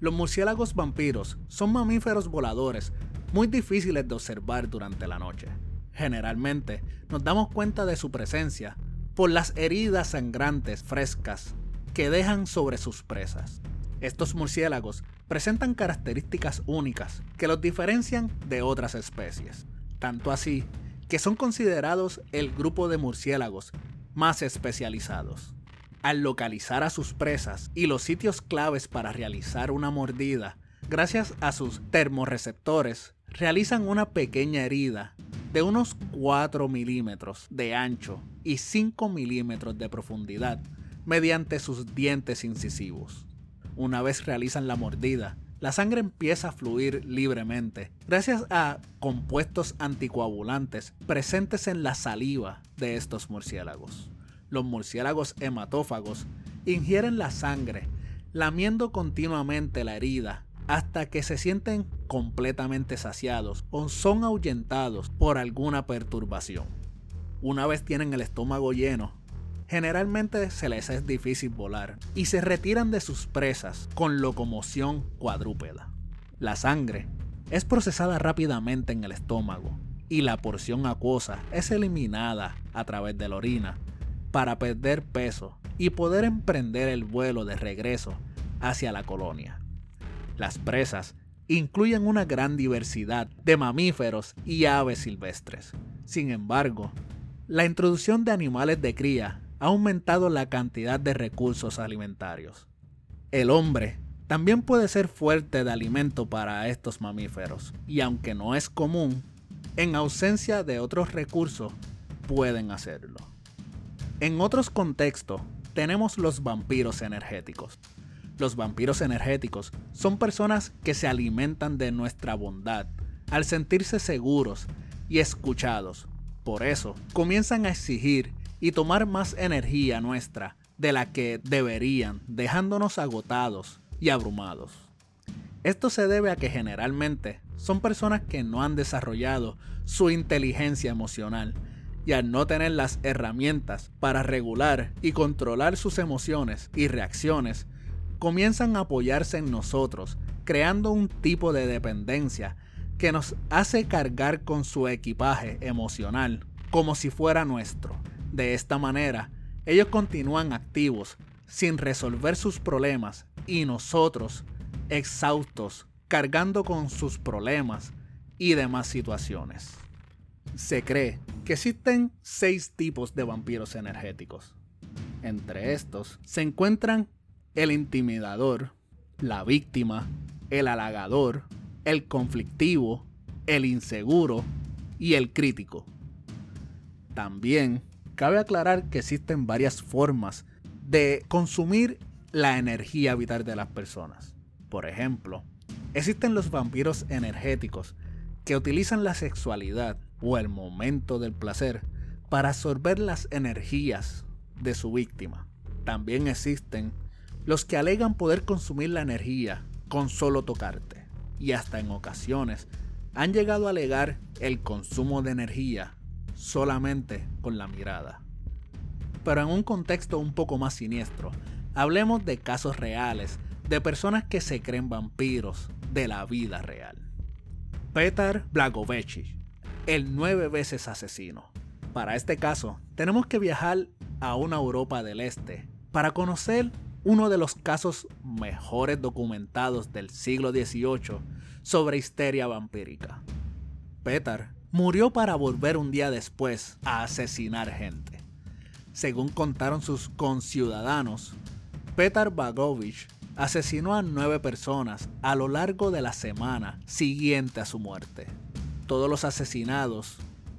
Los murciélagos vampiros son mamíferos voladores muy difíciles de observar durante la noche. Generalmente nos damos cuenta de su presencia por las heridas sangrantes frescas que dejan sobre sus presas. Estos murciélagos presentan características únicas que los diferencian de otras especies, tanto así que son considerados el grupo de murciélagos más especializados al localizar a sus presas y los sitios claves para realizar una mordida, gracias a sus termorreceptores, realizan una pequeña herida de unos 4 milímetros de ancho y 5 milímetros de profundidad mediante sus dientes incisivos. Una vez realizan la mordida, la sangre empieza a fluir libremente gracias a compuestos anticoagulantes presentes en la saliva de estos murciélagos los murciélagos hematófagos ingieren la sangre, lamiendo continuamente la herida hasta que se sienten completamente saciados o son ahuyentados por alguna perturbación. Una vez tienen el estómago lleno, generalmente se les es difícil volar y se retiran de sus presas con locomoción cuadrúpeda. La sangre es procesada rápidamente en el estómago y la porción acuosa es eliminada a través de la orina para perder peso y poder emprender el vuelo de regreso hacia la colonia. Las presas incluyen una gran diversidad de mamíferos y aves silvestres. Sin embargo, la introducción de animales de cría ha aumentado la cantidad de recursos alimentarios. El hombre también puede ser fuerte de alimento para estos mamíferos, y aunque no es común, en ausencia de otros recursos pueden hacerlo. En otros contextos, tenemos los vampiros energéticos. Los vampiros energéticos son personas que se alimentan de nuestra bondad al sentirse seguros y escuchados. Por eso, comienzan a exigir y tomar más energía nuestra de la que deberían, dejándonos agotados y abrumados. Esto se debe a que generalmente son personas que no han desarrollado su inteligencia emocional y al no tener las herramientas para regular y controlar sus emociones y reacciones, comienzan a apoyarse en nosotros, creando un tipo de dependencia que nos hace cargar con su equipaje emocional como si fuera nuestro. De esta manera, ellos continúan activos sin resolver sus problemas y nosotros, exhaustos, cargando con sus problemas y demás situaciones. Se cree que existen seis tipos de vampiros energéticos. Entre estos se encuentran el intimidador, la víctima, el halagador, el conflictivo, el inseguro y el crítico. También cabe aclarar que existen varias formas de consumir la energía vital de las personas. Por ejemplo, existen los vampiros energéticos que utilizan la sexualidad o el momento del placer para absorber las energías de su víctima. También existen los que alegan poder consumir la energía con solo tocarte, y hasta en ocasiones han llegado a alegar el consumo de energía solamente con la mirada. Pero en un contexto un poco más siniestro, hablemos de casos reales de personas que se creen vampiros de la vida real. Petar Blagovich, el nueve veces asesino. Para este caso, tenemos que viajar a una Europa del Este para conocer uno de los casos mejores documentados del siglo XVIII sobre histeria vampírica. Petar murió para volver un día después a asesinar gente. Según contaron sus conciudadanos, Petar Bagovich asesinó a nueve personas a lo largo de la semana siguiente a su muerte. Todos los asesinados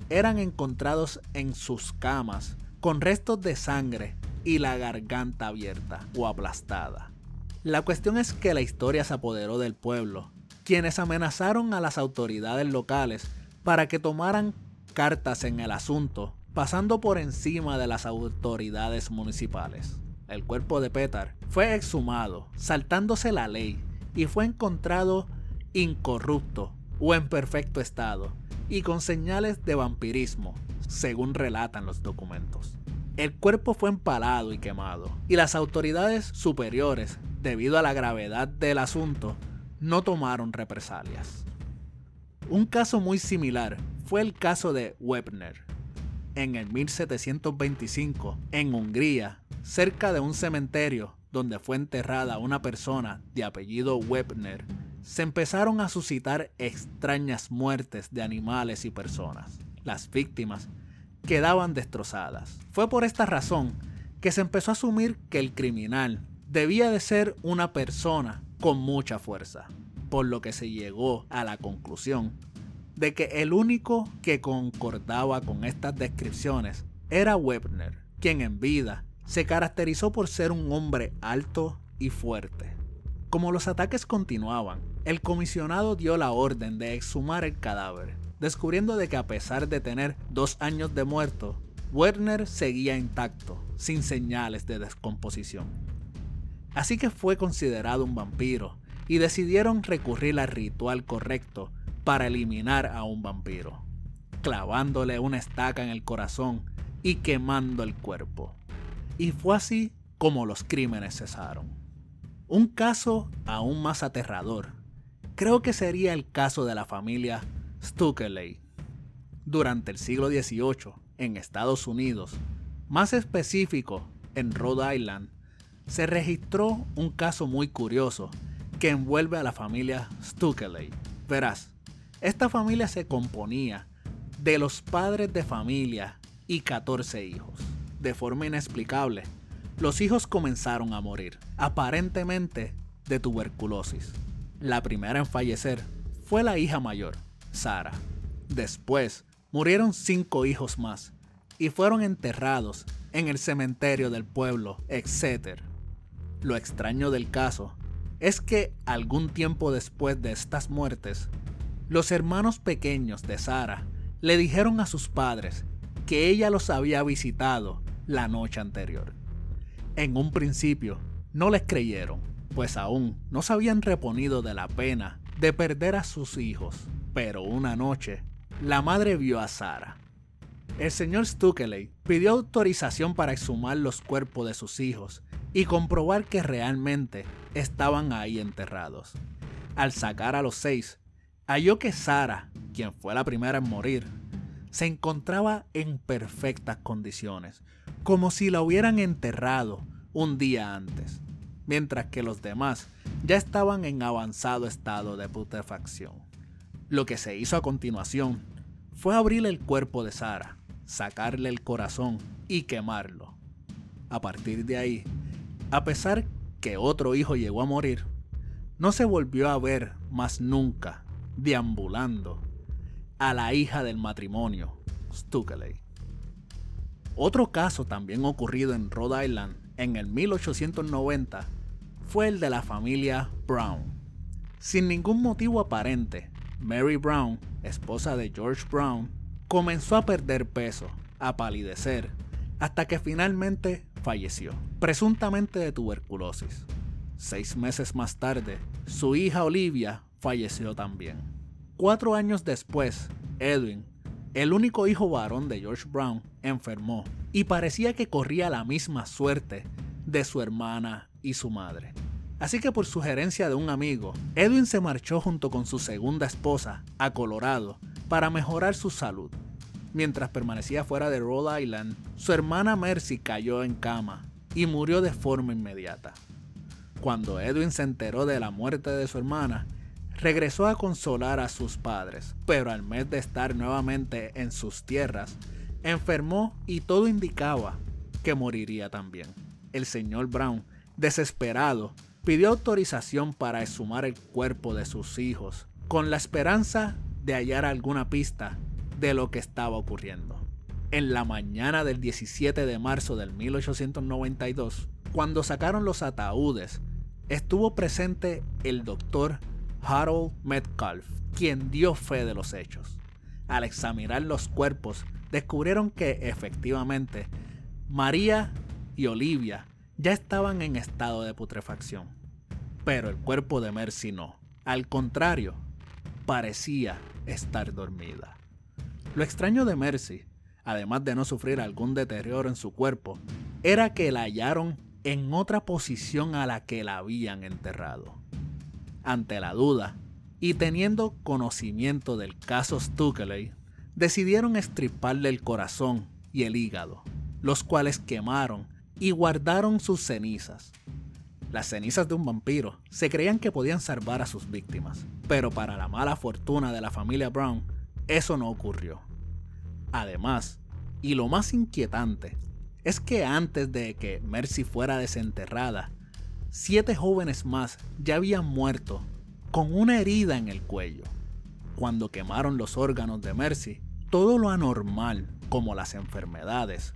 eran encontrados en sus camas con restos de sangre y la garganta abierta o aplastada. La cuestión es que la historia se apoderó del pueblo, quienes amenazaron a las autoridades locales para que tomaran cartas en el asunto, pasando por encima de las autoridades municipales. El cuerpo de Petar fue exhumado, saltándose la ley, y fue encontrado incorrupto o en perfecto estado, y con señales de vampirismo, según relatan los documentos. El cuerpo fue empalado y quemado, y las autoridades superiores, debido a la gravedad del asunto, no tomaron represalias. Un caso muy similar fue el caso de Webner. En el 1725, en Hungría, cerca de un cementerio donde fue enterrada una persona de apellido Webner, se empezaron a suscitar extrañas muertes de animales y personas. Las víctimas quedaban destrozadas. Fue por esta razón que se empezó a asumir que el criminal debía de ser una persona con mucha fuerza, por lo que se llegó a la conclusión de que el único que concordaba con estas descripciones era Webner, quien en vida se caracterizó por ser un hombre alto y fuerte. Como los ataques continuaban, el comisionado dio la orden de exhumar el cadáver descubriendo de que a pesar de tener dos años de muerto, Werner seguía intacto, sin señales de descomposición. Así que fue considerado un vampiro y decidieron recurrir al ritual correcto para eliminar a un vampiro, clavándole una estaca en el corazón y quemando el cuerpo. Y fue así como los crímenes cesaron. Un caso aún más aterrador creo que sería el caso de la familia Stukeley. Durante el siglo XVIII, en Estados Unidos, más específico en Rhode Island, se registró un caso muy curioso que envuelve a la familia Stukeley. Verás, esta familia se componía de los padres de familia y 14 hijos. De forma inexplicable, los hijos comenzaron a morir, aparentemente de tuberculosis. La primera en fallecer fue la hija mayor, Sara. Después, murieron cinco hijos más y fueron enterrados en el cementerio del pueblo, etc. Lo extraño del caso es que algún tiempo después de estas muertes, los hermanos pequeños de Sara le dijeron a sus padres que ella los había visitado la noche anterior. En un principio no les creyeron, pues aún no se habían reponido de la pena de perder a sus hijos, pero una noche la madre vio a Sara. El señor Stukeley pidió autorización para exhumar los cuerpos de sus hijos y comprobar que realmente estaban ahí enterrados. Al sacar a los seis, halló que Sara, quien fue la primera en morir, se encontraba en perfectas condiciones, como si la hubieran enterrado un día antes, mientras que los demás ya estaban en avanzado estado de putrefacción. Lo que se hizo a continuación fue abrir el cuerpo de Sara, sacarle el corazón y quemarlo. A partir de ahí, a pesar que otro hijo llegó a morir, no se volvió a ver más nunca deambulando a la hija del matrimonio, Stukeley. Otro caso también ocurrido en Rhode Island en el 1890 fue el de la familia Brown. Sin ningún motivo aparente, Mary Brown, esposa de George Brown, comenzó a perder peso, a palidecer, hasta que finalmente falleció, presuntamente de tuberculosis. Seis meses más tarde, su hija Olivia falleció también. Cuatro años después, Edwin, el único hijo varón de George Brown, enfermó y parecía que corría la misma suerte de su hermana y su madre. Así que por sugerencia de un amigo, Edwin se marchó junto con su segunda esposa a Colorado para mejorar su salud. Mientras permanecía fuera de Rhode Island, su hermana Mercy cayó en cama y murió de forma inmediata. Cuando Edwin se enteró de la muerte de su hermana, regresó a consolar a sus padres, pero al mes de estar nuevamente en sus tierras, enfermó y todo indicaba que moriría también. El señor Brown, desesperado, pidió autorización para exhumar el cuerpo de sus hijos, con la esperanza de hallar alguna pista de lo que estaba ocurriendo. En la mañana del 17 de marzo del 1892, cuando sacaron los ataúdes, estuvo presente el doctor Harold Metcalf, quien dio fe de los hechos. Al examinar los cuerpos, descubrieron que efectivamente María y Olivia ya estaban en estado de putrefacción. Pero el cuerpo de Mercy no. Al contrario, parecía estar dormida. Lo extraño de Mercy, además de no sufrir algún deterioro en su cuerpo, era que la hallaron en otra posición a la que la habían enterrado. Ante la duda, y teniendo conocimiento del caso Stukeley, decidieron estriparle el corazón y el hígado, los cuales quemaron y guardaron sus cenizas. Las cenizas de un vampiro se creían que podían salvar a sus víctimas, pero para la mala fortuna de la familia Brown, eso no ocurrió. Además, y lo más inquietante, es que antes de que Mercy fuera desenterrada, siete jóvenes más ya habían muerto con una herida en el cuello. Cuando quemaron los órganos de Mercy, todo lo anormal, como las enfermedades,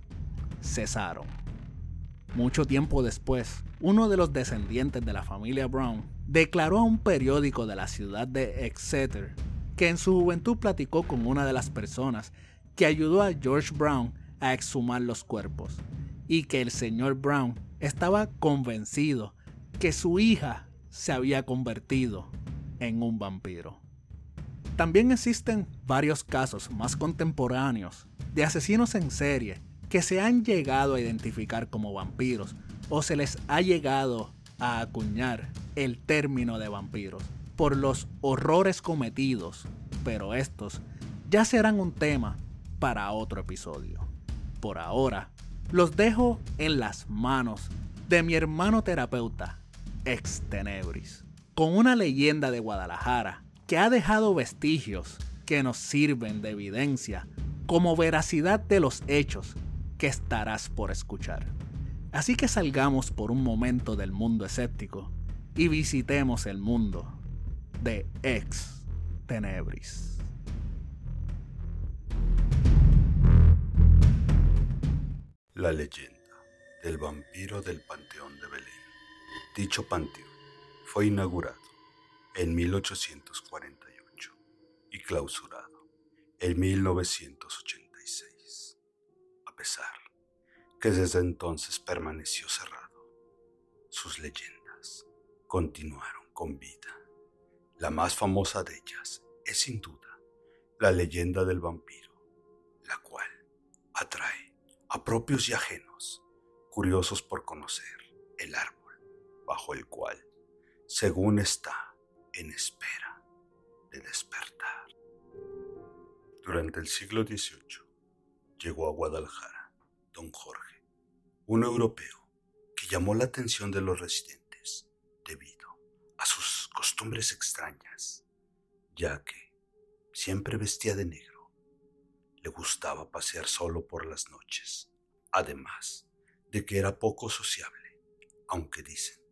cesaron. Mucho tiempo después, uno de los descendientes de la familia Brown declaró a un periódico de la ciudad de Exeter que en su juventud platicó con una de las personas que ayudó a George Brown a exhumar los cuerpos y que el señor Brown estaba convencido que su hija se había convertido en un vampiro. También existen varios casos más contemporáneos de asesinos en serie que se han llegado a identificar como vampiros o se les ha llegado a acuñar el término de vampiros por los horrores cometidos, pero estos ya serán un tema para otro episodio. Por ahora, los dejo en las manos de mi hermano terapeuta, Ex Tenebris, con una leyenda de Guadalajara que ha dejado vestigios que nos sirven de evidencia como veracidad de los hechos que estarás por escuchar. Así que salgamos por un momento del mundo escéptico y visitemos el mundo de Ex Tenebris.
La leyenda del vampiro del Panteón de Belén. Dicho panteón fue inaugurado en 1848 y clausurado en 1986, que desde entonces permaneció cerrado. Sus leyendas continuaron con vida. La más famosa de ellas es sin duda la leyenda del vampiro, la cual atrae a propios y ajenos, curiosos por conocer el árbol bajo el cual, según está, en espera de despertar. Durante el siglo XVIII llegó a Guadalajara don Jorge, un europeo que llamó la atención de los residentes debido a sus costumbres extrañas, ya que siempre vestía de negro le gustaba pasear solo por las noches, además de que era poco sociable, aunque dicen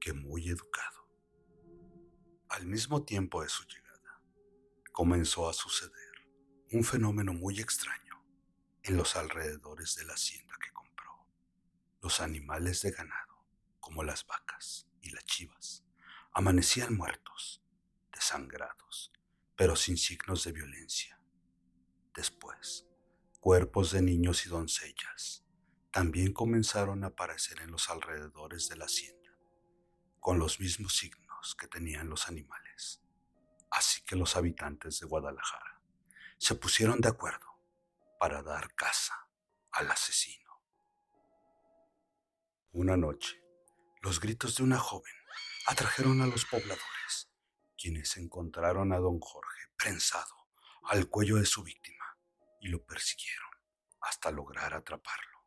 que muy educado. Al mismo tiempo de su llegada, comenzó a suceder un fenómeno muy extraño en los alrededores de la hacienda que compró. Los animales de ganado, como las vacas y las chivas, amanecían muertos, desangrados, pero sin signos de violencia Después, cuerpos de niños y doncellas también comenzaron a aparecer en los alrededores de la hacienda, con los mismos signos que tenían los animales. Así que los habitantes de Guadalajara se pusieron de acuerdo para dar caza al asesino. Una noche, los gritos de una joven atrajeron a los pobladores, quienes encontraron a don Jorge prensado al cuello de su víctima y lo persiguieron hasta lograr atraparlo.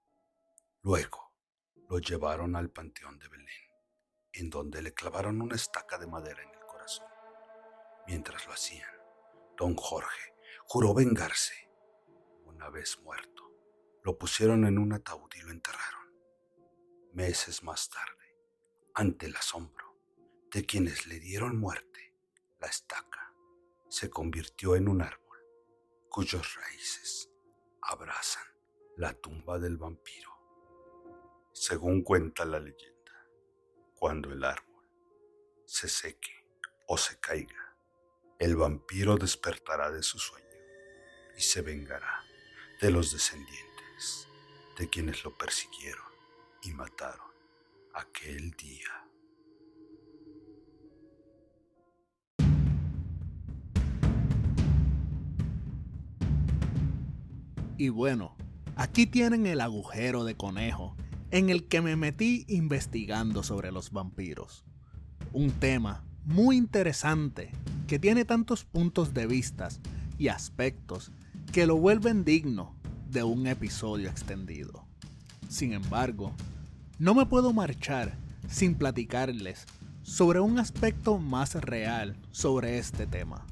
Luego lo llevaron al Panteón de Belén, en donde le clavaron una estaca de madera en el corazón. Mientras lo hacían, don Jorge juró vengarse. Vez muerto, lo pusieron en un ataúd y lo enterraron. Meses más tarde, ante el asombro de quienes le dieron muerte, la estaca se convirtió en un árbol cuyos raíces abrazan la tumba del vampiro. Según cuenta la leyenda, cuando el árbol se seque o se caiga, el vampiro despertará de su sueño y se vengará de los descendientes de quienes lo persiguieron y mataron aquel día.
Y bueno, aquí tienen el agujero de conejo en el que me metí investigando sobre los vampiros. Un tema muy interesante que tiene tantos puntos de vista y aspectos que lo vuelven digno de un episodio extendido. Sin embargo, no me puedo marchar sin platicarles sobre un aspecto más real sobre este tema,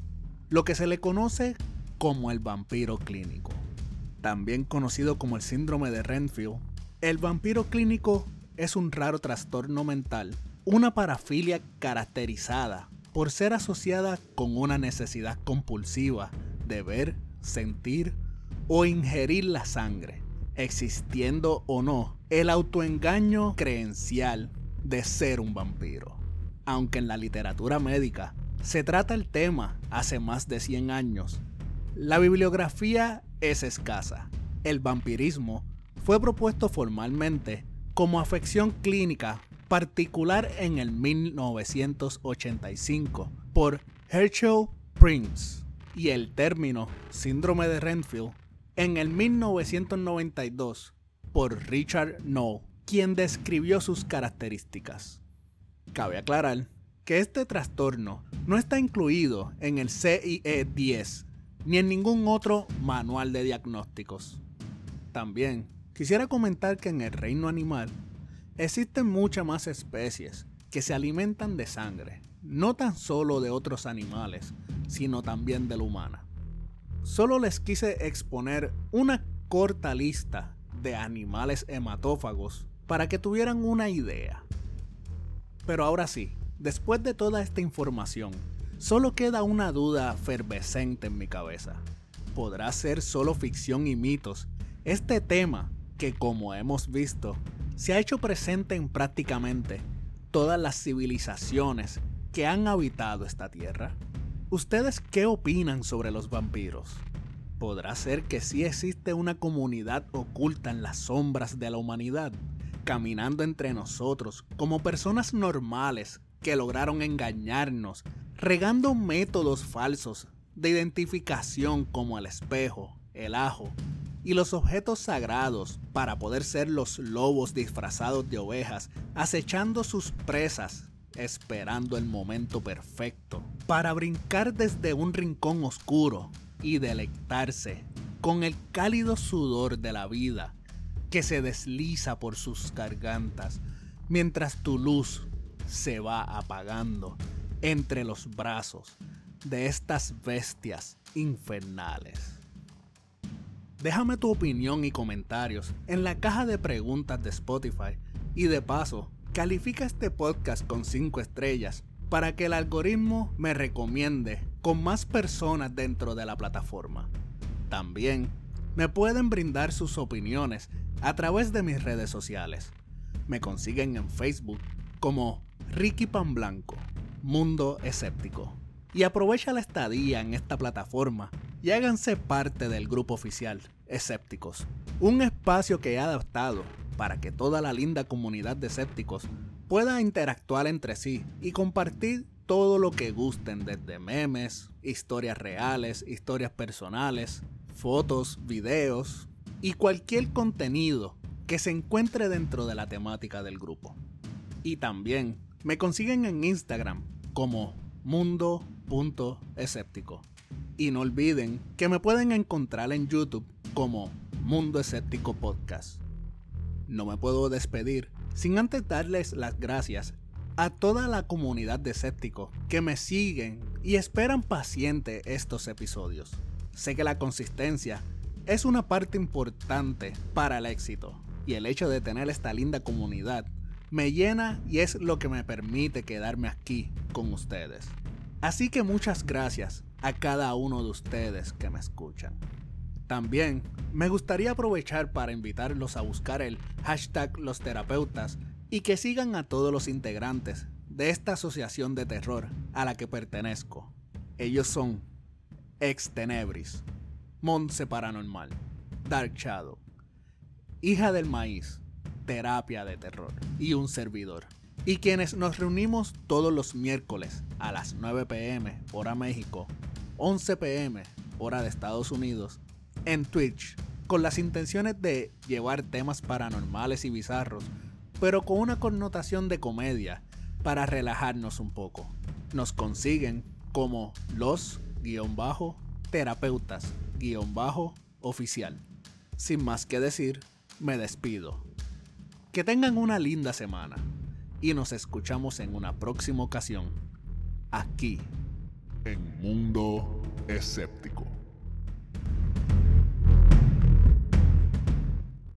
lo que se le conoce como el vampiro clínico también conocido como el síndrome de Renfield, el vampiro clínico es un raro trastorno mental, una parafilia caracterizada por ser asociada con una necesidad compulsiva de ver, sentir o ingerir la sangre, existiendo o no el autoengaño creencial de ser un vampiro. Aunque en la literatura médica se trata el tema hace más de 100 años, la bibliografía es escasa. El vampirismo fue propuesto formalmente como afección clínica particular en el 1985 por Herschel Prince y el término síndrome de Renfield en el 1992 por Richard Knoll, quien describió sus características. Cabe aclarar que este trastorno no está incluido en el CIE-10 ni en ningún otro manual de diagnósticos. También quisiera comentar que en el reino animal existen muchas más especies que se alimentan de sangre, no tan solo de otros animales, sino también de la humana. Solo les quise exponer una corta lista de animales hematófagos para que tuvieran una idea. Pero ahora sí, después de toda esta información, solo queda una duda fervescente en mi cabeza. ¿Podrá ser solo ficción y mitos este tema que, como hemos visto, se ha hecho presente en prácticamente todas las civilizaciones que han habitado esta tierra? ¿Ustedes qué opinan sobre los vampiros? ¿Podrá ser que sí existe una comunidad oculta en las sombras de la humanidad, caminando entre nosotros como personas normales que lograron engañarnos, regando métodos falsos de identificación como el espejo, el ajo y los objetos sagrados para poder ser los lobos disfrazados de ovejas, acechando sus presas, esperando el momento perfecto para brincar desde un rincón oscuro y delectarse con el cálido sudor de la vida que se desliza por sus gargantas mientras tu luz se va apagando entre los brazos de estas bestias infernales. Déjame tu opinión y comentarios en la caja de preguntas de Spotify y de paso, califica este podcast con 5 estrellas para que el algoritmo me recomiende con más personas dentro de la plataforma. También me pueden brindar sus opiniones a través de mis redes sociales. Me consiguen en Facebook como Ricky Pan Blanco, Mundo Escéptico. Y aprovecha la estadía en esta plataforma y háganse parte del grupo oficial Escépticos, un espacio que he adaptado para que toda la linda comunidad de escépticos pueda interactuar entre sí y compartir todo lo que gusten, desde memes, historias reales, historias personales, fotos, videos y cualquier contenido que se encuentre dentro de la temática del grupo. Y también me consiguen en Instagram como mundo.escéptico. Y no olviden que me pueden encontrar en YouTube como Mundo Escéptico Podcast. No me puedo despedir sin antes darles las gracias a toda la comunidad de escépticos que me siguen y esperan paciente estos episodios. Sé que la consistencia es una parte importante para el éxito y el hecho de tener esta linda comunidad me llena y es lo que me permite quedarme aquí con ustedes. Así que muchas gracias a cada uno de ustedes que me escuchan. También me gustaría aprovechar para invitarlos a buscar el hashtag los terapeutas y que sigan a todos los integrantes de esta asociación de terror a la que pertenezco. Ellos son Ex Tenebris, Monse Paranormal, Dark Shadow, Hija del Maíz, Terapia de Terror y un servidor. Y quienes nos reunimos todos los miércoles a las 9 pm hora México, 11 pm hora de Estados Unidos en Twitch con las intenciones de llevar temas paranormales y bizarros, pero con una connotación de comedia para relajarnos un poco. Nos consiguen como los-terapeutas-oficial. Sin más que decir, me despido. Que tengan una linda semana y nos escuchamos en una próxima ocasión, aquí,
en Mundo Escéptico.